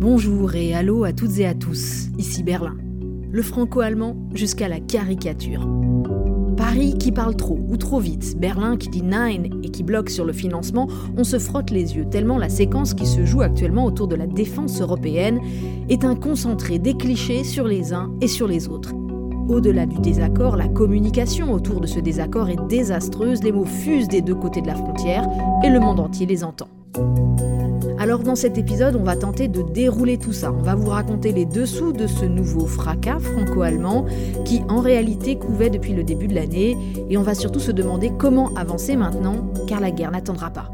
Bonjour et allô à toutes et à tous, ici Berlin. Le franco-allemand jusqu'à la caricature. Paris qui parle trop ou trop vite, Berlin qui dit nine et qui bloque sur le financement, on se frotte les yeux tellement la séquence qui se joue actuellement autour de la défense européenne est un concentré des clichés sur les uns et sur les autres. Au-delà du désaccord, la communication autour de ce désaccord est désastreuse, les mots fusent des deux côtés de la frontière et le monde entier les entend. Alors dans cet épisode, on va tenter de dérouler tout ça. On va vous raconter les dessous de ce nouveau fracas franco-allemand qui en réalité couvait depuis le début de l'année et on va surtout se demander comment avancer maintenant car la guerre n'attendra pas.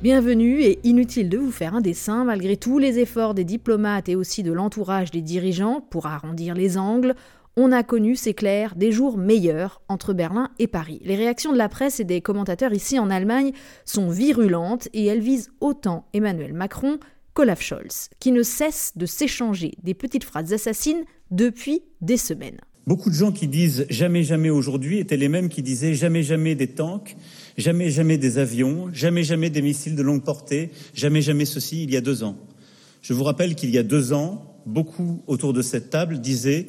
Bienvenue et inutile de vous faire un dessin, malgré tous les efforts des diplomates et aussi de l'entourage des dirigeants pour arrondir les angles, on a connu, c'est clair, des jours meilleurs entre Berlin et Paris. Les réactions de la presse et des commentateurs ici en Allemagne sont virulentes et elles visent autant Emmanuel Macron qu'Olaf Scholz, qui ne cesse de s'échanger des petites phrases assassines depuis des semaines. Beaucoup de gens qui disent jamais jamais aujourd'hui étaient les mêmes qui disaient jamais jamais des tanks, jamais jamais des avions, jamais jamais des missiles de longue portée, jamais jamais ceci il y a deux ans. Je vous rappelle qu'il y a deux ans, beaucoup autour de cette table disaient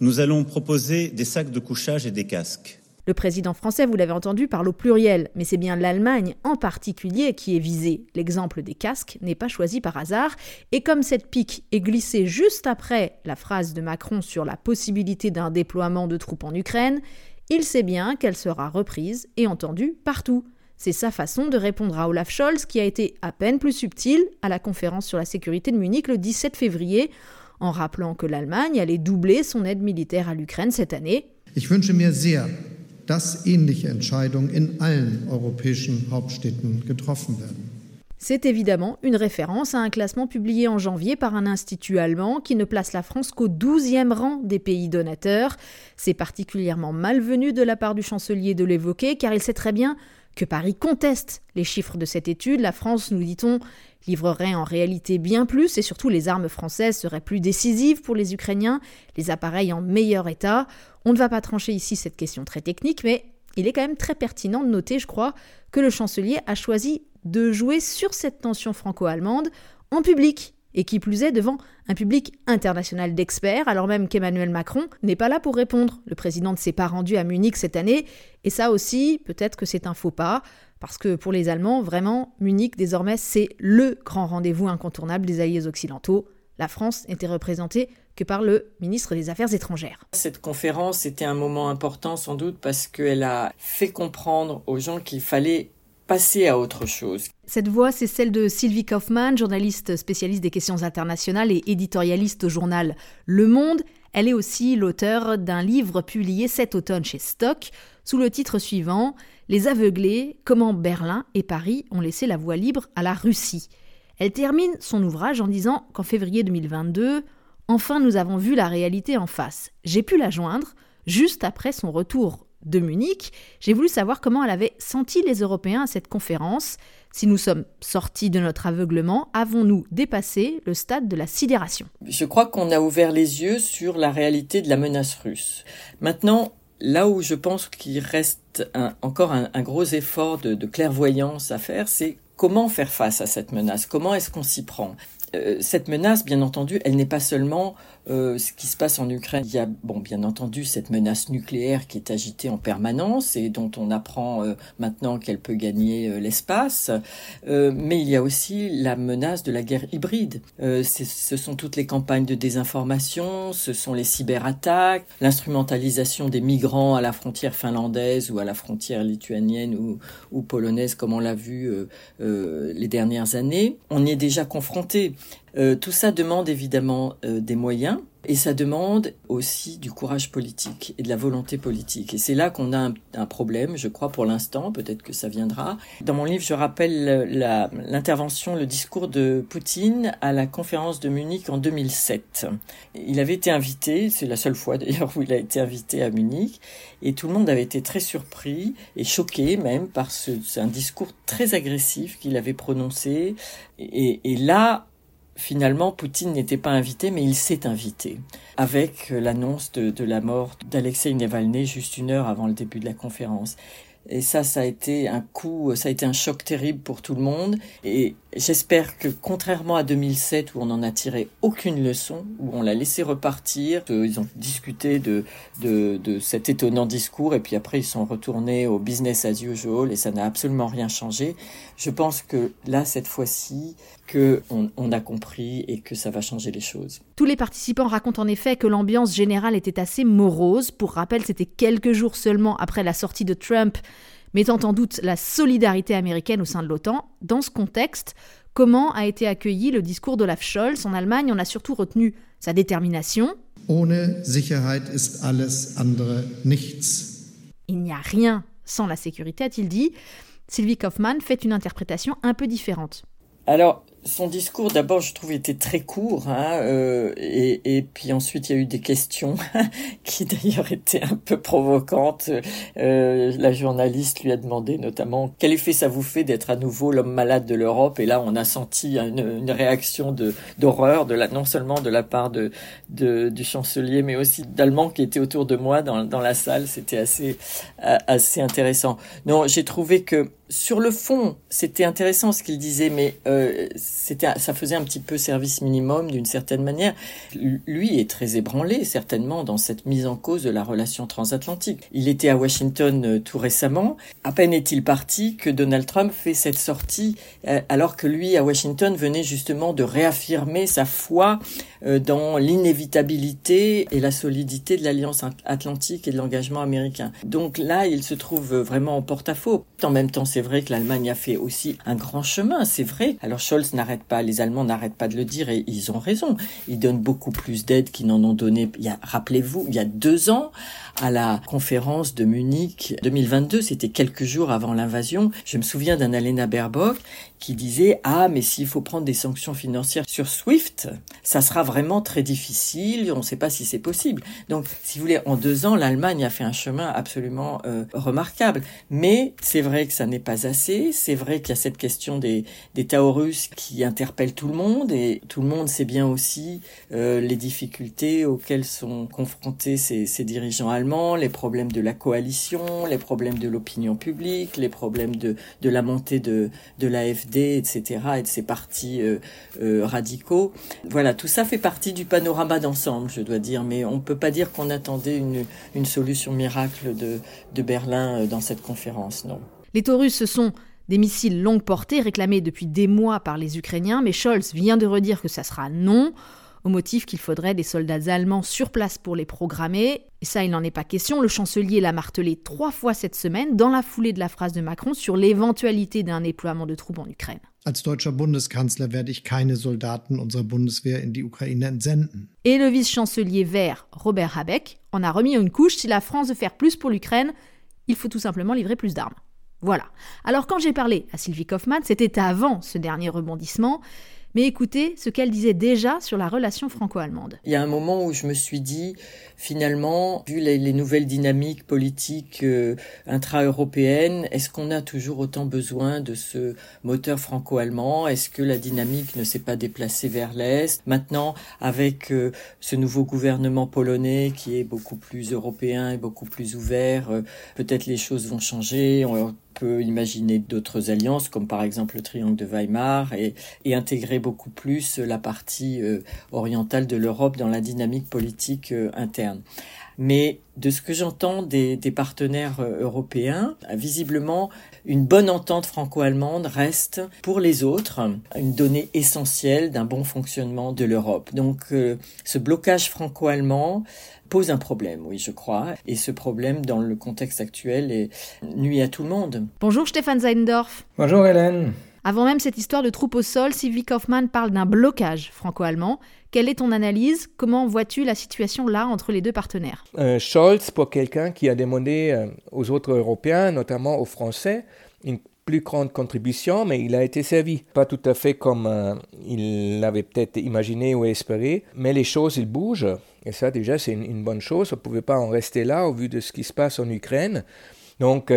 nous allons proposer des sacs de couchage et des casques. Le président français, vous l'avez entendu, parle au pluriel, mais c'est bien l'Allemagne en particulier qui est visée. L'exemple des casques n'est pas choisi par hasard, et comme cette pique est glissée juste après la phrase de Macron sur la possibilité d'un déploiement de troupes en Ukraine, il sait bien qu'elle sera reprise et entendue partout. C'est sa façon de répondre à Olaf Scholz qui a été à peine plus subtil à la conférence sur la sécurité de Munich le 17 février, en rappelant que l'Allemagne allait doubler son aide militaire à l'Ukraine cette année. Ich wünsche mir sehr, dass ähnliche Entscheidungen in allen europäischen Hauptstädten getroffen werden. C'est évidemment une référence à un classement publié en janvier par un institut allemand qui ne place la France qu'au 12e rang des pays donateurs. C'est particulièrement malvenu de la part du chancelier de l'évoquer car il sait très bien que Paris conteste les chiffres de cette étude. La France, nous dit-on, livrerait en réalité bien plus et surtout les armes françaises seraient plus décisives pour les Ukrainiens, les appareils en meilleur état. On ne va pas trancher ici cette question très technique, mais il est quand même très pertinent de noter, je crois, que le chancelier a choisi de jouer sur cette tension franco-allemande en public et qui plus est devant un public international d'experts, alors même qu'Emmanuel Macron n'est pas là pour répondre. Le président ne s'est pas rendu à Munich cette année, et ça aussi, peut-être que c'est un faux pas, parce que pour les Allemands, vraiment, Munich, désormais, c'est le grand rendez-vous incontournable des alliés occidentaux. La France n'était représentée que par le ministre des Affaires étrangères. Cette conférence était un moment important sans doute parce qu'elle a fait comprendre aux gens qu'il fallait passer à autre chose. Cette voix, c'est celle de Sylvie Kaufmann, journaliste spécialiste des questions internationales et éditorialiste au journal Le Monde. Elle est aussi l'auteur d'un livre publié cet automne chez Stock sous le titre suivant Les aveuglés, comment Berlin et Paris ont laissé la voie libre à la Russie. Elle termine son ouvrage en disant qu'en février 2022, enfin nous avons vu la réalité en face. J'ai pu la joindre juste après son retour de Munich. J'ai voulu savoir comment elle avait senti les Européens à cette conférence. Si nous sommes sortis de notre aveuglement, avons-nous dépassé le stade de la sidération? Je crois qu'on a ouvert les yeux sur la réalité de la menace russe. Maintenant, là où je pense qu'il reste encore un, gros effort de clairvoyance à faire, c'est comment faire face à cette menace? Comment est-ce qu'on s'y prend? Cette menace, bien entendu, elle n'est pas seulement euh, ce qui se passe en Ukraine. Il y a, bon, bien entendu, cette menace nucléaire qui est agitée en permanence et dont on apprend euh, maintenant qu'elle peut gagner l'espace. mais il y a aussi la menace de la guerre hybride. ce sont toutes les campagnes de désinformation, ce sont les cyberattaques, l'instrumentalisation des migrants à la frontière finlandaise ou à la frontière lituanienne ou, ou polonaise, comme on l'a vu les dernières années. On y est déjà confronté. Euh, tout ça demande évidemment euh, des moyens et ça demande aussi du courage politique et de la volonté politique. Et c'est là qu'on a un, problème, je crois, pour l'instant, peut-être que ça viendra. Dans mon livre, je rappelle l'intervention, le discours de Poutine à la conférence de Munich en 2007. Il avait été invité, c'est la seule fois d'ailleurs où il a été invité à Munich, et tout le monde avait été très surpris et choqué même par ce, un discours très agressif qu'il avait prononcé. Et, et là, finalement, Poutine n'était pas invité, mais il s'est invité, avec l'annonce de, la mort d'Alexei Navalny juste une heure avant le début de la conférence. Et ça, ça a été un coup, ça a été un choc terrible pour tout le monde. Et j'espère que contrairement à 2007 où on n'en a tiré aucune leçon, où on l'a laissé repartir, ils ont discuté de, de cet étonnant discours et puis après ils sont retournés au business as usual et ça n'a absolument rien changé. Je pense que là, cette fois-ci, que on, a compris et que ça va changer les choses. Tous les participants racontent en effet que l'ambiance générale était assez morose. Pour rappel, c'était quelques jours seulement après la sortie de Trump, mettant en doute la solidarité américaine au sein de l'OTAN. Dans ce contexte, comment a été accueilli le discours d'Olaf Scholz en Allemagne? On a surtout retenu sa détermination. Ohne Sicherheit ist alles andere nichts. Il n'y a rien sans la sécurité, a-t-il dit. Sylvie Kaufmann fait une interprétation un peu différente. Alors, son discours, d'abord, je trouve, était très court, hein, euh, et, et, puis ensuite, il y a eu des questions qui d'ailleurs étaient un peu provocantes. Euh, la journaliste lui a demandé notamment quel effet ça vous fait d'être à nouveau l'homme malade de l'Europe, et là, on a senti une, une réaction de d'horreur, non seulement de la part de, de du chancelier, mais aussi d'Allemands qui étaient autour de moi dans, dans la salle. C'était assez assez intéressant. Non, j'ai trouvé que sur le fond, c'était intéressant ce qu'il disait, mais euh, c'était, ça faisait un petit peu service minimum d'une certaine manière. Lui est très ébranlé, certainement, dans cette mise en cause de la relation transatlantique. Il était à Washington euh, tout récemment. À peine est-il parti que Donald Trump fait cette sortie, euh, alors que lui, à Washington, venait justement de réaffirmer sa foi dans l'inévitabilité et la solidité de l'alliance atlantique et de l'engagement américain. Donc là, il se trouve vraiment en porte-à-faux. En même temps, c'est vrai que l'Allemagne a fait aussi un grand chemin, c'est vrai. Alors Scholz n'arrête pas, les Allemands n'arrêtent pas de le dire et ils ont raison. Ils donnent beaucoup plus d'aide qu'ils n'en ont donné. Il y a, rappelez-vous, il y a deux ans, à la conférence de Munich 2022, c'était quelques jours avant l'invasion. Je me souviens d'Annalena Baerbock qui disait ah mais s'il faut prendre des sanctions financières sur Swift, ça sera vraiment très difficile. On ne sait pas si c'est possible. Donc si vous voulez, en deux ans, l'Allemagne a fait un chemin absolument euh, remarquable. Mais c'est vrai que ça n'est pas assez. C'est vrai qu'il y a cette question des des Taurus qui interpelle tout le monde et tout le monde sait bien aussi euh, les difficultés auxquelles sont confrontés ces, ces dirigeants allemands, les problèmes de la coalition, les problèmes de l'opinion publique, les problèmes de de la montée de de l'AFD etc., et de ces partis euh, euh, radicaux. Voilà, tout ça fait partie du panorama d'ensemble, je dois dire, mais on ne peut pas dire qu'on attendait une, une, solution miracle de, de Berlin euh, dans cette conférence, non. Les Taurus, ce sont des missiles longue portée réclamés depuis des mois par les Ukrainiens, mais Scholz vient de redire que ça sera non au motif qu'il faudrait des soldats allemands sur place pour les programmer. Et ça, il n'en est pas question. Le chancelier l'a martelé trois fois cette semaine dans la foulée de la phrase de Macron sur l'éventualité d'un déploiement de troupes en Ukraine. Als deutscher Bundeskanzler werde ich keine Soldaten unserer Bundeswehr in die Ukraine entsenden. Et le vice-chancelier vert Robert Habeck en a remis une couche. Si la France veut faire plus pour l'Ukraine, il faut tout simplement livrer plus d'armes. Voilà. Alors quand j'ai parlé à Sylvie Kaufmann, c'était avant ce dernier rebondissement. Mais écoutez ce qu'elle disait déjà sur la relation franco-allemande. Il y a un moment où je me suis dit, finalement, vu les, nouvelles dynamiques politiques euh, intra-européennes, est-ce qu'on a toujours autant besoin de ce moteur franco-allemand? Est-ce que la dynamique ne s'est pas déplacée vers l'Est? Maintenant, avec euh, ce nouveau gouvernement polonais qui est beaucoup plus européen et beaucoup plus ouvert, euh, peut-être les choses vont changer. Peut imaginer d'autres alliances, comme par exemple le triangle de Weimar, et, intégrer beaucoup plus la partie euh, orientale de l'Europe dans la dynamique politique euh, interne. Mais de ce que j'entends des, des, partenaires euh, européens, visiblement, une bonne entente franco-allemande reste pour les autres une donnée essentielle d'un bon fonctionnement de l'Europe. Donc ce blocage franco-allemand pose un problème, oui, je crois. Et ce problème, dans le contexte actuel, est, nuit à tout le monde. Bonjour Stéphane Zeindorf. Bonjour Hélène. Avant même cette histoire de troupes au sol, Sylvie Kaufmann parle d'un blocage franco-allemand. Quelle est ton analyse? Comment vois-tu la situation là entre les deux partenaires? Euh, Scholz, pour quelqu'un qui a demandé euh, aux autres Européens, notamment aux Français, une plus grande contribution, mais il a été servi. Pas tout à fait comme euh, il l'avait peut-être imaginé ou espéré, mais les choses, ils bougent. Et ça, déjà, c'est une, bonne chose. On ne pouvait pas en rester là au vu de ce qui se passe en Ukraine. Donc,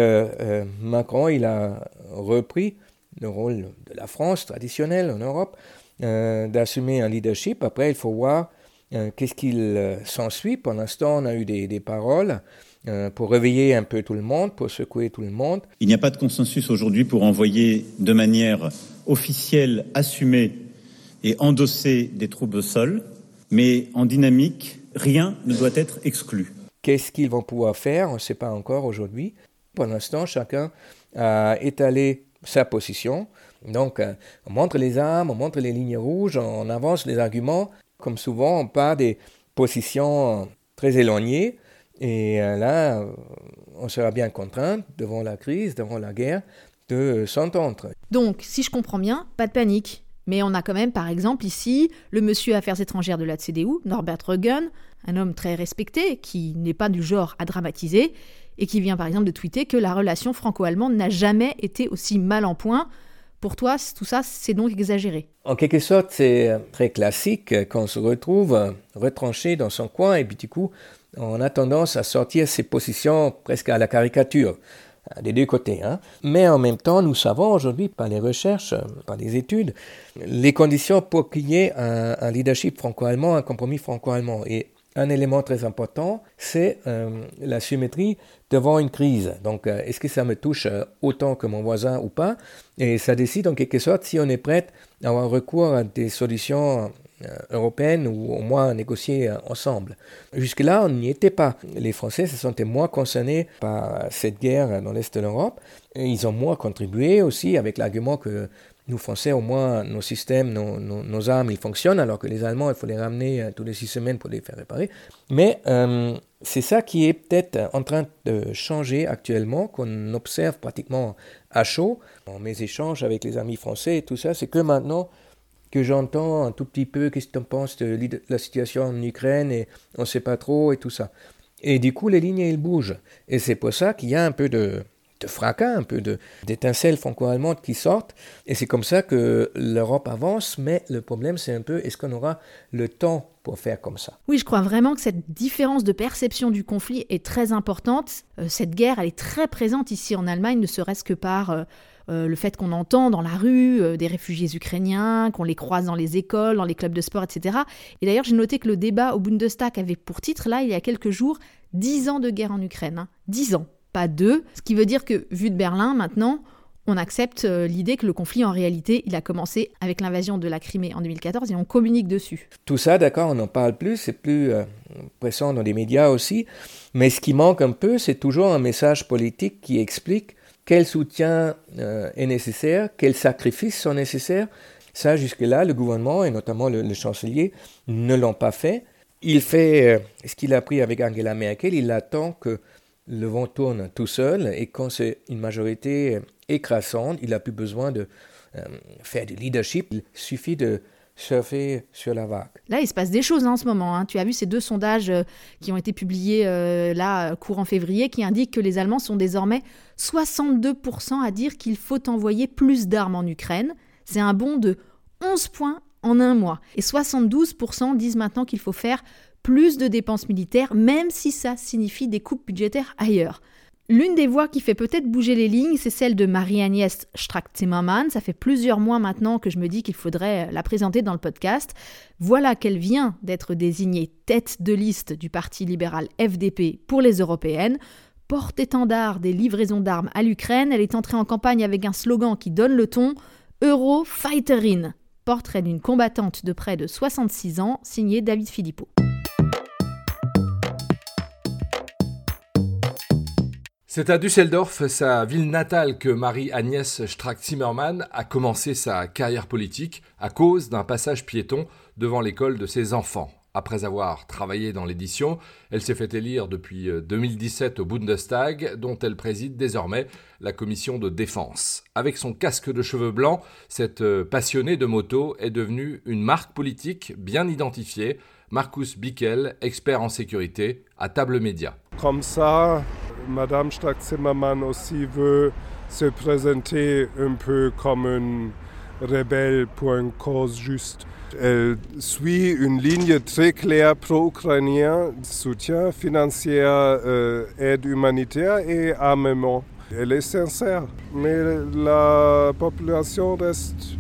Macron, il a repris le rôle de la France traditionnelle en Europe, d'assumer un leadership. Après, il faut voir qu'est-ce qu'il s'ensuit. Pour l'instant, on a eu des, des paroles euh, pour réveiller un peu tout le monde, pour secouer tout le monde. Il n'y a pas de consensus aujourd'hui pour envoyer de manière officielle, assumée et endossée des troupes au sol, mais en dynamique, rien ne doit être exclu. Qu'est-ce qu'ils vont pouvoir faire? On ne sait pas encore aujourd'hui. Pour l'instant, chacun a étalé sa position. Donc, euh, on montre les armes, on montre les lignes rouges, on avance les arguments. Comme souvent, on part des positions très éloignées. Et euh, là, on sera bien contraint, devant la crise, devant la guerre, de s'entendre. Donc, si je comprends bien, pas de panique. Mais on a quand même, par exemple, ici, le monsieur Affaires étrangères de la CDU, Norbert Rögen, un homme très respecté, qui n'est pas du genre à dramatiser, et qui vient par exemple de tweeter que la relation franco-allemande n'a jamais été aussi mal en point. Pour toi, tout ça, c'est donc exagéré En quelque sorte, c'est très classique qu'on se retrouve retranché dans son coin et puis du coup, on a tendance à sortir ses positions presque à la caricature des deux côtés. Hein. Mais en même temps, nous savons aujourd'hui, par les recherches, par les études, les conditions pour qu'il y ait un, leadership franco-allemand, un compromis franco-allemand. Un élément très important, c'est euh, la symétrie devant une crise. Donc, euh, est-ce que ça me touche euh, autant que mon voisin ou pas? Et ça décide en quelque sorte si on est prêt à avoir recours à des solutions européennes ou au moins à négocier ensemble. Jusque-là, on n'y était pas. Les Français se sentaient moins concernés par cette guerre dans l'Est de l'Europe. Ils ont moins contribué aussi avec l'argument que nous Français, au moins, nos systèmes, nos, armes, ils fonctionnent, alors que les Allemands, il faut les ramener euh, toutes les six semaines pour les faire réparer. Mais euh, c'est ça qui est peut-être en train de changer actuellement, qu'on observe pratiquement à chaud. Dans mes échanges avec les amis français et tout ça, c'est que maintenant que j'entends un tout petit peu qu'est-ce que tu penses de la situation en Ukraine et on ne sait pas trop et tout ça. Et du coup, les lignes, elles bougent. Et c'est pour ça qu'il y a un peu de, de fracas, un peu d'étincelles franco-allemandes qui sortent. Et c'est comme ça que l'Europe avance. Mais le problème, c'est un peu, est-ce qu'on aura le temps pour faire comme ça? Oui, je crois vraiment que cette différence de perception du conflit est très importante. Euh, cette guerre, elle est très présente ici en Allemagne, ne serait-ce que par... Euh, euh, le fait qu'on entend dans la rue des réfugiés ukrainiens, qu'on les croise dans les écoles, dans les clubs de sport, etc. Et d'ailleurs, j'ai noté que le débat au Bundestag avait pour titre, là, il y a quelques jours, 10 ans de guerre en Ukraine. Hein. 10 ans pas deux. Ce qui veut dire que, vu de Berlin, maintenant, on accepte euh, l'idée que le conflit, en réalité, il a commencé avec l'invasion de la Crimée en 2014 et on communique dessus. Tout ça, d'accord, on n'en parle plus, c'est plus euh, pressant dans les médias aussi. Mais ce qui manque un peu, c'est toujours un message politique qui explique quel soutien euh, est nécessaire, quels sacrifices sont nécessaires. Ça, jusque-là, le gouvernement et notamment le, le chancelier ne l'ont pas fait. Il fait ce qu'il a pris avec Angela Merkel, il attend que le vent tourne tout seul et quand c'est une majorité écrasante, il n'a plus besoin de euh, faire du leadership, il suffit de surfer sur la vague. Là, il se passe des choses en ce moment. Hein. Tu as vu ces deux sondages euh, qui ont été publiés euh, là, courant février, qui indiquent que les Allemands sont désormais 62% à dire qu'il faut envoyer plus d'armes en Ukraine. C'est un bond de 11 points en un mois. Et 72% disent maintenant qu'il faut faire plus de dépenses militaires, même si ça signifie des coupes budgétaires ailleurs. L'une des voix qui fait peut-être bouger les lignes, c'est celle de Marie-Agnès Strack-Zimmermann. Ça fait plusieurs mois maintenant que je me dis qu'il faudrait la présenter dans le podcast. Voilà qu'elle vient d'être désignée tête de liste du Parti libéral FDP pour les européennes. Porte-étendard des livraisons d'armes à l'Ukraine, elle est entrée en campagne avec un slogan qui donne le ton Euro Fighterin. Portrait d'une combattante de près de 66 ans, signé David Philippot. C'est à Düsseldorf, sa ville natale, que Marie-Agnès Strack-Zimmermann a commencé sa carrière politique à cause d'un passage piéton devant l'école de ses enfants. Après avoir travaillé dans l'édition, elle s'est fait élire depuis 2017 au Bundestag, dont elle préside désormais la commission de défense. Avec son casque de cheveux blancs, cette passionnée de moto est devenue une marque politique bien identifiée. Marcus Bickel, expert en sécurité, à Table Média. Comme ça, Madame Strack-Zimmermann aussi veut se présenter un peu comme une rebelle pour une cause juste. Elle suit une ligne très claire pro-ukrainien, soutien financier, euh, aide humanitaire et armement. Elle est sincère, mais la population reste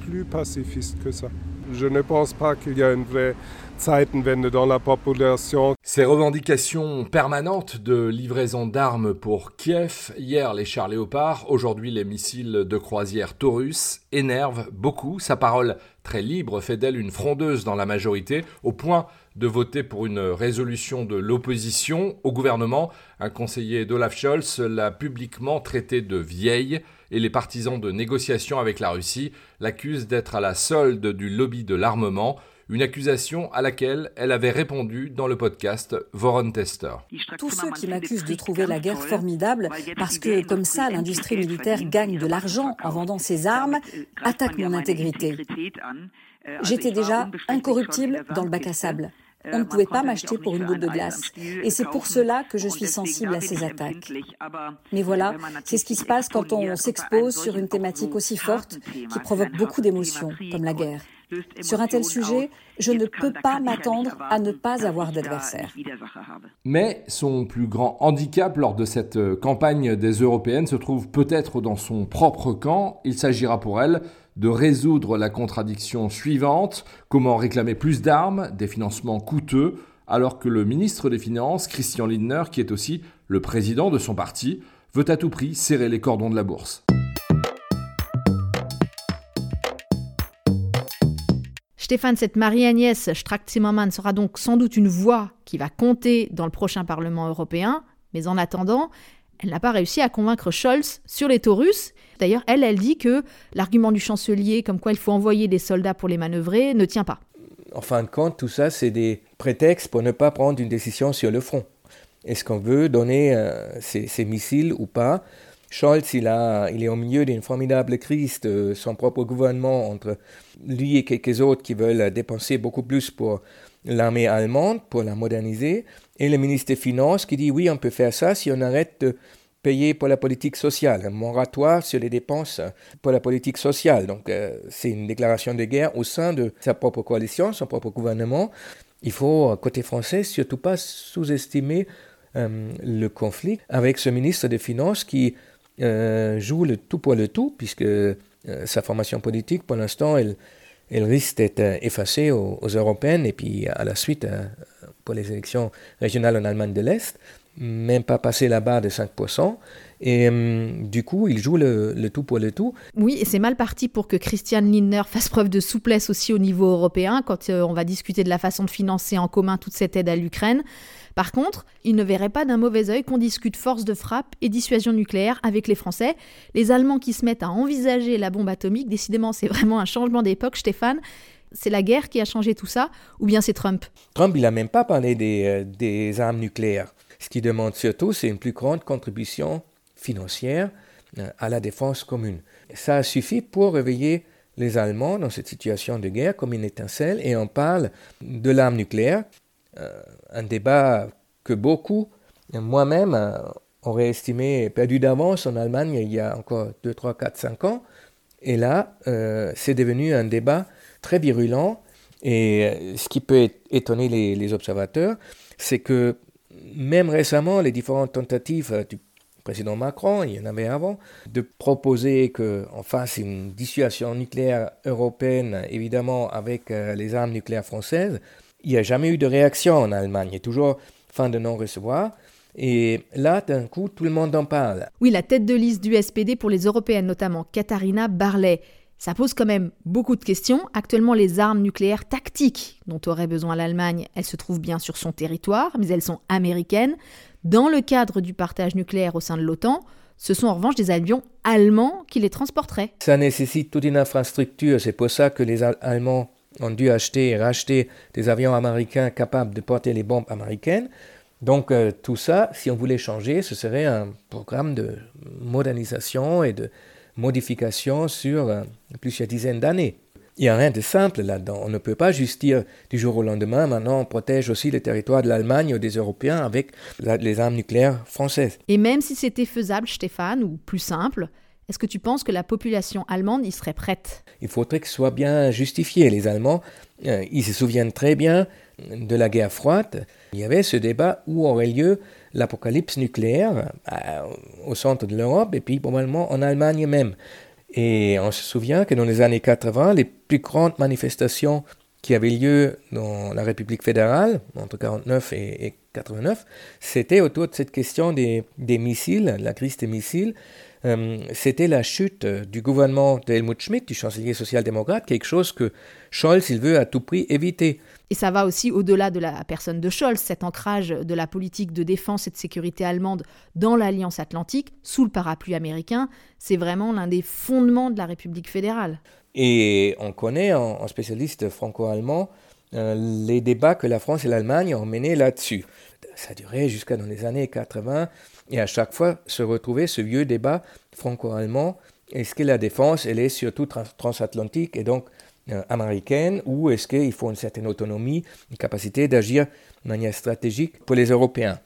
plus pacifiste que ça. Je ne pense pas qu'il y a une vraie Zeitenwende dans la population. Ces revendications permanentes de livraison d'armes pour Kiev, hier les chars léopards, aujourd'hui les missiles de croisière Taurus, énervent beaucoup. Sa parole très libre fait d'elle une frondeuse dans la majorité, au point de voter pour une résolution de l'opposition au gouvernement. Un conseiller d'Olaf Scholz l'a publiquement traité de vieille et les partisans de négociations avec la Russie l'accusent d'être à la solde du lobby de l'armement une accusation à laquelle elle avait répondu dans le podcast Voron Tester. Tous ceux qui m'accusent de trouver la guerre formidable parce que comme ça l'industrie militaire gagne de l'argent en vendant ses armes attaquent mon intégrité. J'étais déjà incorruptible dans le bac à sable. On ne pouvait pas m'acheter pour une goutte de glace. Et c'est pour cela que je suis sensible à ces attaques. Mais voilà, c'est ce qui se passe quand on s'expose sur une thématique aussi forte qui provoque beaucoup d'émotions, comme la guerre. Sur un tel sujet, je ne peux pas m'attendre à ne pas avoir d'adversaire. Mais son plus grand handicap lors de cette euh, campagne des européennes se trouve peut-être dans son propre camp. Il s'agira pour elle de résoudre la contradiction suivante, comment réclamer plus d'armes, des financements coûteux, alors que le ministre des Finances, Christian Lindner, qui est aussi le président de son parti, veut à tout prix serrer les cordons de la bourse. Stéphane, cette Marie-Agnès Strack-Zimmermann sera donc sans doute une voix qui va compter dans le prochain Parlement européen, mais en attendant, elle n'a pas réussi à convaincre Scholz sur les Taurus. D'ailleurs, elle, elle dit que l'argument du chancelier, comme quoi il faut envoyer des soldats pour les manœuvrer, ne tient pas. En fin de compte, tout ça, c'est des prétextes pour ne pas prendre une décision sur le front. Est-ce qu'on veut donner euh, ces, missiles ou pas? Scholz, il, a, il est au milieu d'une formidable crise de son propre gouvernement entre lui et quelques autres qui veulent dépenser beaucoup plus pour l'armée allemande, pour la moderniser, et le ministre des Finances qui dit oui, on peut faire ça si on arrête de payer pour la politique sociale, un moratoire sur les dépenses pour la politique sociale. Donc euh, c'est une déclaration de guerre au sein de sa propre coalition, son propre gouvernement. Il faut, côté français, surtout pas sous-estimer euh, le conflit avec ce ministre des Finances qui euh, joue le tout pour le tout, puisque euh, sa formation politique, pour l'instant, elle, risque d'être euh, effacée aux, européennes et puis à la suite pour les élections régionales en Allemagne de l'Est, même pas passer la barre de 5%. Et du coup, il joue le, tout pour le tout. Oui, et c'est mal parti pour que Christian Lindner fasse preuve de souplesse aussi au niveau européen quand on va discuter de la façon de financer en commun toute cette aide à l'Ukraine. Par contre, il ne verrait pas d'un mauvais œil qu'on discute force de frappe et dissuasion nucléaire avec les Français. Les Allemands qui se mettent à envisager la bombe atomique, décidément, c'est vraiment un changement d'époque, Stéphane. C'est la guerre qui a changé tout ça, ou bien c'est Trump? Trump, il n'a même pas parlé des, euh, armes nucléaires. Ce qu'il demande surtout, c'est une plus grande contribution financière euh, à la défense commune. Ça suffit pour réveiller les Allemands dans cette situation de guerre comme une étincelle et on parle de l'arme nucléaire euh, un débat que beaucoup, moi-même, auraient estimé perdu d'avance en Allemagne il y a encore 2, 3, 4, 5 ans. Et là, c'est devenu un débat très virulent. Et ce qui peut étonner les, observateurs, c'est que même récemment, les différentes tentatives du président Macron, il y en avait avant, de proposer qu'on fasse une dissuasion nucléaire européenne, évidemment avec les armes nucléaires françaises, il n'y a jamais eu de réaction en Allemagne. Il y a toujours fin de non-recevoir. Et là, d'un coup, tout le monde en parle. Oui, la tête de liste du SPD pour les européennes, notamment Katharina Barley. Ça pose quand même beaucoup de questions. Actuellement, les armes nucléaires tactiques dont aurait besoin l'Allemagne, elles se trouvent bien sur son territoire, mais elles sont américaines. Dans le cadre du partage nucléaire au sein de l'OTAN, ce sont en revanche des avions allemands qui les transporteraient. Ça nécessite toute une infrastructure. C'est pour ça que les Allemands ont dû acheter et racheter des avions américains capables de porter les bombes américaines. Donc euh, tout ça, si on voulait changer, ce serait un programme de modernisation et de modification sur euh, plusieurs dizaines d'années. Il n'y a rien de simple là-dedans. On ne peut pas juste dire du jour au lendemain, maintenant on protège aussi le territoire de l'Allemagne ou des Européens avec les armes nucléaires françaises. Et même si c'était faisable, Stéphane, ou plus simple, est-ce que tu penses que la population allemande y serait prête? Il faudrait que ce soit bien justifié. Les Allemands, euh, ils se souviennent très bien de la guerre froide. Il y avait ce débat où aurait lieu l'apocalypse nucléaire euh, au centre de l'Europe et puis probablement en Allemagne même. Et on se souvient que dans les années 80, les plus grandes manifestations qui avaient lieu dans la République fédérale, entre 49 et, 89, c'était autour de cette question des missiles, la crise des missiles. Euh, c'était la chute du gouvernement de Helmut Schmidt, du chancelier social-démocrate, quelque chose que Scholz, il veut à tout prix éviter. Et ça va aussi au-delà de la personne de Scholz, cet ancrage de la politique de défense et de sécurité allemande dans l'Alliance atlantique, sous le parapluie américain, c'est vraiment l'un des fondements de la République fédérale. Et on connaît en, spécialiste franco-allemand euh, les débats que la France et l'Allemagne ont menés là-dessus. Ça duré jusqu'à dans les années 80, et à chaque fois se retrouvait ce vieux débat franco-allemand. Est-ce que la défense, elle est surtout transatlantique et donc euh, américaine ou est-ce qu'il faut une certaine autonomie, une capacité d'agir de manière stratégique pour les Européens?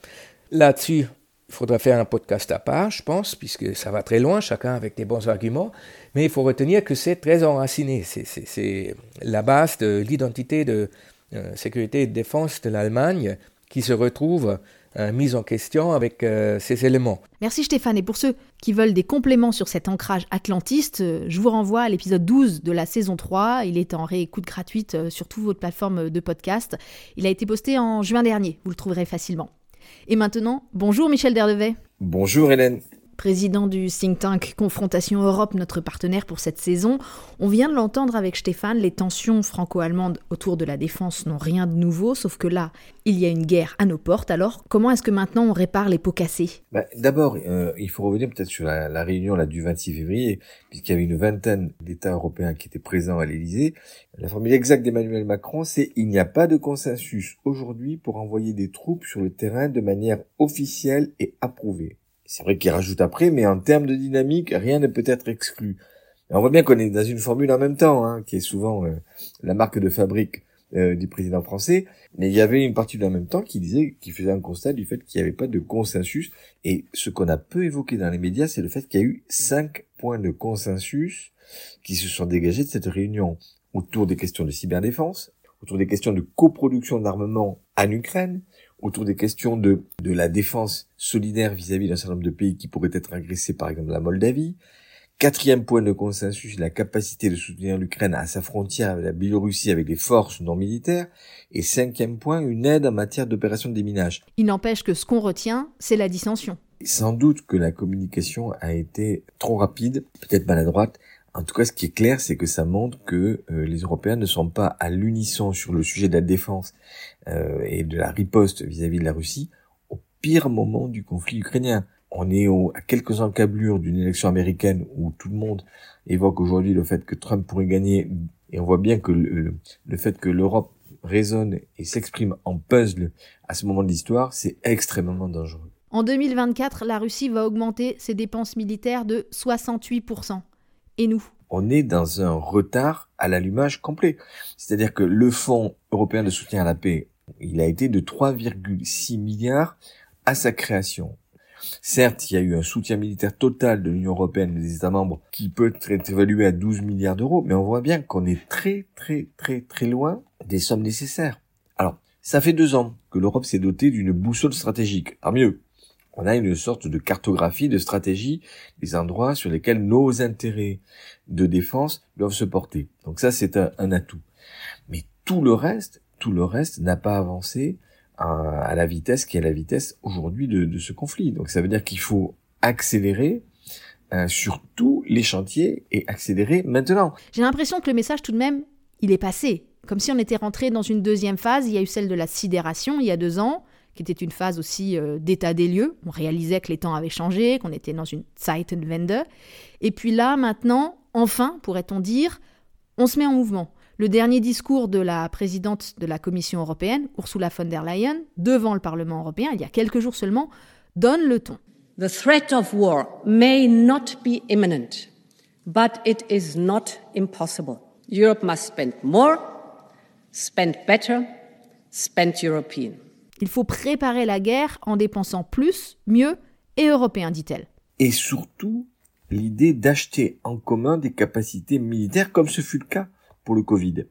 Là-dessus, il faudra faire un podcast à part, je pense, puisque ça va très loin, chacun avec des bons arguments, mais il faut retenir que c'est très enraciné. C'est la base de l'identité de euh, sécurité et de défense de l'Allemagne qui se retrouve euh, mise en question avec euh, ces éléments. Merci Stéphane. Et pour ceux qui veulent des compléments sur cet ancrage atlantiste, euh, je vous renvoie à l'épisode 12 de la saison 3. Il est en réécoute gratuite sur toutes vos plateformes de podcast. Il a été posté en juin dernier. Vous le trouverez facilement. Et maintenant, bonjour Michel Derdevet. Bonjour Hélène président du think tank Confrontation Europe, notre partenaire pour cette saison. On vient de l'entendre avec Stéphane, les tensions franco-allemandes autour de la défense n'ont rien de nouveau, sauf que là, il y a une guerre à nos portes. Alors, comment est-ce que maintenant on répare les pots cassés? Bah, D'abord, euh, il faut revenir peut-être sur la, réunion là, du 26 février, puisqu'il y avait une vingtaine d'États européens qui étaient présents à l'Élysée. La formule exacte d'Emmanuel Macron, c'est il n'y a pas de consensus aujourd'hui pour envoyer des troupes sur le terrain de manière officielle et approuvée. C'est vrai qu'il rajoute après, mais en termes de dynamique, rien ne peut être exclu. on voit bien qu'on est dans une formule en même temps, hein, qui est souvent euh, la marque de fabrique euh, du président français. Mais il y avait une partie de en même temps qui disait, qui faisait un constat du fait qu'il n'y avait pas de consensus. Et ce qu'on a peu évoqué dans les médias, c'est le fait qu'il y a eu cinq points de consensus qui se sont dégagés de cette réunion autour des questions de cyberdéfense, autour des questions de coproduction d'armement en Ukraine, autour des questions de, de la défense solidaire vis-à-vis d'un certain nombre de pays qui pourraient être agressés, par exemple la Moldavie. Quatrième point de consensus, la capacité de soutenir l'Ukraine à sa frontière avec la Biélorussie avec des forces non militaires. Et cinquième point, une aide en matière d'opération de déminage. Il n'empêche que ce qu'on retient, c'est la dissension. Sans doute que la communication a été trop rapide, peut-être maladroite, en tout cas, ce qui est clair, c'est que ça montre que euh, les Européens ne sont pas à l'unisson sur le sujet de la défense euh, et de la riposte vis-à-vis de la Russie au pire moment du conflit ukrainien. On est à quelques encablures d'une élection américaine où tout le monde évoque aujourd'hui le fait que Trump pourrait gagner, et on voit bien que le, le fait que l'Europe résonne et s'exprime en puzzle à ce moment de l'histoire, c'est extrêmement dangereux. En 2024, la Russie va augmenter ses dépenses militaires de 68% nous on est dans un retard à l'allumage complet. C'est-à-dire que le Fonds européen de soutien à la paix, il a été de 3,6 milliards à sa création. Certes, il y a eu un soutien militaire total de l'Union européenne et des États membres qui peut être évalué à 12 milliards d'euros, mais on voit bien qu'on est très très très très loin des sommes nécessaires. Alors, ça fait deux ans que l'Europe s'est dotée d'une boussole stratégique. Tant mieux on a une sorte de cartographie, de stratégie des endroits sur lesquels nos intérêts de défense doivent se porter. Donc ça, c'est un, atout. Mais tout le reste, tout le reste n'a pas avancé à, la vitesse qui est la vitesse aujourd'hui de, ce conflit. Donc ça veut dire qu'il faut accélérer euh, sur tous les chantiers et accélérer maintenant. J'ai l'impression que le message tout de même, il est passé. Comme si on était rentré dans une deuxième phase. Il y a eu celle de la sidération il y a deux ans qui était une phase aussi euh, d'état des lieux. On réalisait que les temps avaient changé, qu'on était dans une Zeitenwende. Et puis là, maintenant, enfin, pourrait-on dire, on se met en mouvement. Le dernier discours de la présidente de la Commission européenne, Ursula von der Leyen, devant le Parlement européen, il y a quelques jours seulement, donne le ton. The threat of war may not be imminent, but it is not impossible. Europe must spend more, spend better, spend European. Il faut préparer la guerre en dépensant plus, mieux et européen, dit-elle. Et surtout, l'idée d'acheter en commun des capacités militaires comme ce fut le cas pour le Covid.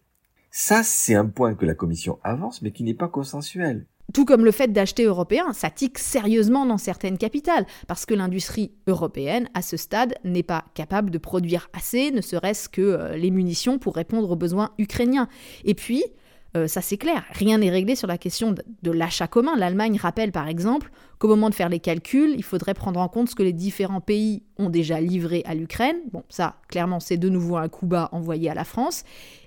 Ça, c'est un point que la Commission avance, mais qui n'est pas consensuel. Tout comme le fait d'acheter européen, ça tique sérieusement dans certaines capitales, parce que l'industrie européenne, à ce stade, n'est pas capable de produire assez, ne serait-ce que euh, les munitions pour répondre aux besoins ukrainiens. Et puis, euh, ça c'est clair, rien n'est réglé sur la question de, l'achat commun. L'Allemagne rappelle par exemple qu'au moment de faire les calculs, il faudrait prendre en compte ce que les différents pays ont déjà livré à l'Ukraine. Bon, ça, clairement, c'est de nouveau un coup bas envoyé à la France.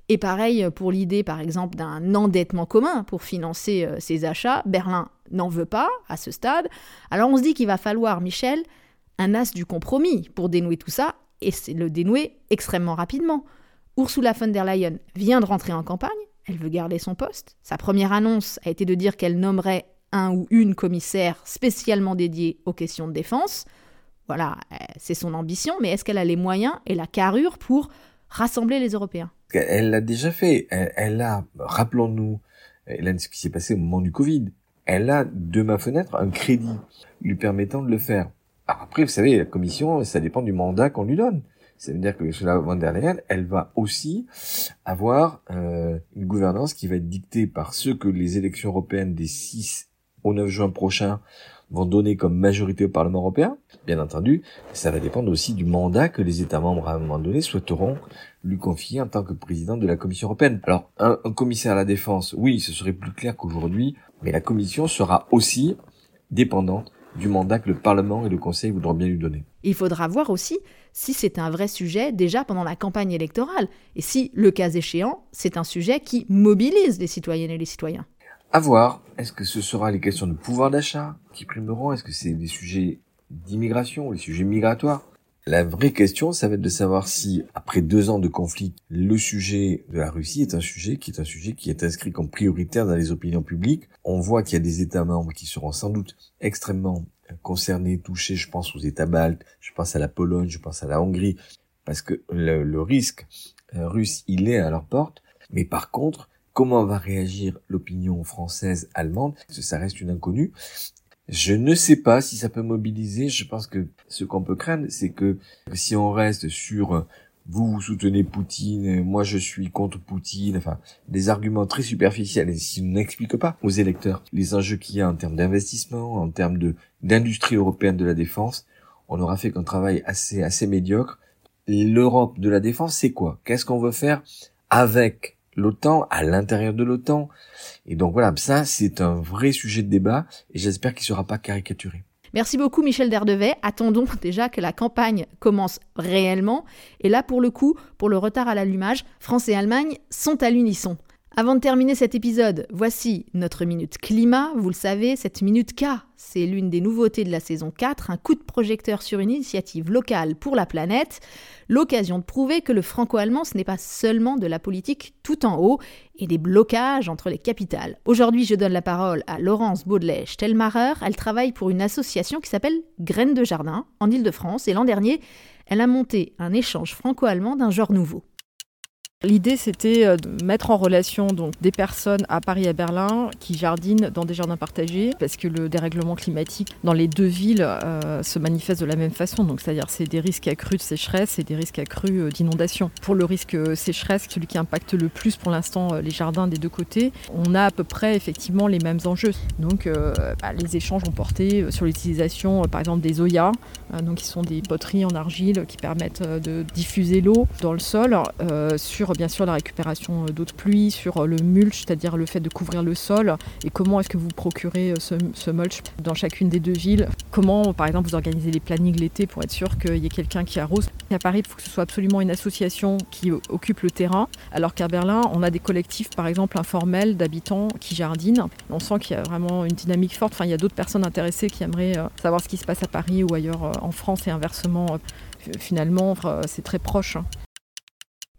Et pareil pour l'idée, par exemple, d'un endettement commun pour financer euh, ces achats. Berlin n'en veut pas à ce stade. Alors on se dit qu'il va falloir, Michel, un as du compromis pour dénouer tout ça, et c'est le dénouer extrêmement rapidement. Ursula von der Leyen vient de rentrer en campagne, elle veut garder son poste. Sa première annonce a été de dire qu'elle nommerait un ou une commissaire spécialement dédiée aux questions de défense. Voilà, euh, c'est son ambition, mais est-ce qu'elle a les moyens et la carrure pour rassembler les Européens? Elle l'a déjà fait. Elle, a, rappelons-nous, ce qui s'est passé au moment du Covid. Elle a, de ma fenêtre, un crédit lui permettant de le faire. Après, vous savez, la commission, ça dépend du mandat qu'on lui donne. Ça veut dire que Ursula von der Leyen, elle va aussi avoir euh, une gouvernance qui va être dictée par ce que les élections européennes des 6 au 9 juin prochain vont donner comme majorité au Parlement européen. Bien entendu, ça va dépendre aussi du mandat que les États membres à un moment donné souhaiteront lui confier en tant que président de la Commission européenne. Alors, un, un commissaire à la défense, oui, ce serait plus clair qu'aujourd'hui, mais la Commission sera aussi dépendante du mandat que le Parlement et le Conseil voudront bien lui donner. Il faudra voir aussi si c'est un vrai sujet déjà pendant la campagne électorale, et si, le cas échéant, c'est un sujet qui mobilise les citoyennes et les citoyens. À voir, est-ce que ce sera les questions de pouvoir d'achat qui primeront? Est-ce que c'est des sujets d'immigration, les sujets migratoires? La vraie question, ça va être de savoir si, après deux ans de conflit, le sujet de la Russie est un sujet qui est un sujet qui est inscrit comme prioritaire dans les opinions publiques. On voit qu'il y a des États membres qui seront sans doute extrêmement concernés, touchés. Je pense aux États baltes, je pense à la Pologne, je pense à la Hongrie, parce que le, risque euh, russe, il est à leur porte. Mais par contre, comment va réagir l'opinion française, allemande, ça reste une inconnue. Je ne sais pas si ça peut mobiliser. Je pense que ce qu'on peut craindre, c'est que si on reste sur euh, vous, vous soutenez Poutine, moi je suis contre Poutine, enfin, des arguments très superficiels, et si on n'explique pas aux électeurs les enjeux qu'il y a en termes d'investissement, en termes d'industrie européenne de la défense, on aura fait qu'un travail assez assez médiocre. L'Europe de la défense, c'est quoi? Qu'est-ce qu'on veut faire avec l'OTAN, à l'intérieur de l'OTAN. Et donc voilà, ça c'est un vrai sujet de débat et j'espère qu'il ne sera pas caricaturé. Merci beaucoup Michel Derdevet. Attendons déjà que la campagne commence réellement. Et là, pour le coup, pour le retard à l'allumage, France et Allemagne sont à l'unisson. Avant de terminer cet épisode, voici notre minute climat. Vous le savez, cette minute K, c'est l'une des nouveautés de la saison 4, un coup de projecteur sur une initiative locale pour la planète, l'occasion de prouver que le franco-allemand, ce n'est pas seulement de la politique tout en haut et des blocages entre les capitales. Aujourd'hui, je donne la parole à Laurence Baudelais-Stelmacher. Elle travaille pour une association qui s'appelle Graines de Jardin en Ile-de-France et l'an dernier, elle a monté un échange franco-allemand d'un genre nouveau. L'idée, c'était euh, de mettre en relation donc, des personnes à Paris et à Berlin qui jardinent dans des jardins partagés, parce que le dérèglement climatique dans les deux villes euh, se manifeste de la même façon. C'est-à-dire, c'est des risques accrus de sécheresse et des risques accrus euh, d'inondation. Pour le risque sécheresse, celui qui impacte le plus pour l'instant les jardins des deux côtés, on a à peu près effectivement les mêmes enjeux. Donc, bah, les échanges ont porté sur l'utilisation, par exemple, des Oya, donc qui sont des poteries en argile qui permettent de diffuser l'eau dans le sol, sur bien sûr la récupération euh, d'eau de pluie, sur euh, le mulch, c'est-à-dire le fait de couvrir le sol, et comment est-ce que vous procurez euh, ce, mulch dans chacune des deux villes? Comment, par exemple, vous organisez les plannings l'été pour être sûr qu'il y ait quelqu'un qui arrose? À Paris, il faut que ce soit absolument une association qui occupe le terrain, alors qu'à Berlin, on a des collectifs, par exemple, informels d'habitants qui jardinent. On sent qu'il y a vraiment une dynamique forte. Enfin, il y a d'autres personnes intéressées qui aimeraient savoir ce qui se passe à Paris ou ailleurs en France et inversement. Finalement, c'est très proche.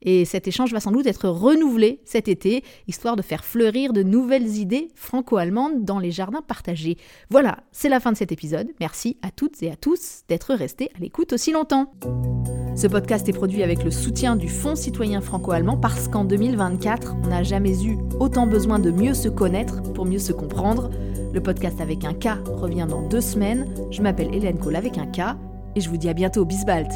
Et cet échange va sans doute être renouvelé cet été, histoire de faire fleurir de nouvelles idées franco-allemandes dans les jardins partagés. Voilà, c'est la fin de cet épisode. Merci à toutes et à tous d'être restés à l'écoute aussi longtemps. Ce podcast est produit avec le soutien du Fonds citoyen franco-allemand parce qu'en 2024, on n'a jamais eu autant besoin de mieux se connaître pour mieux se comprendre. Le podcast avec un K revient dans deux semaines. Je m'appelle Hélène Kohl avec un K et je vous dis à bientôt. Bisbalt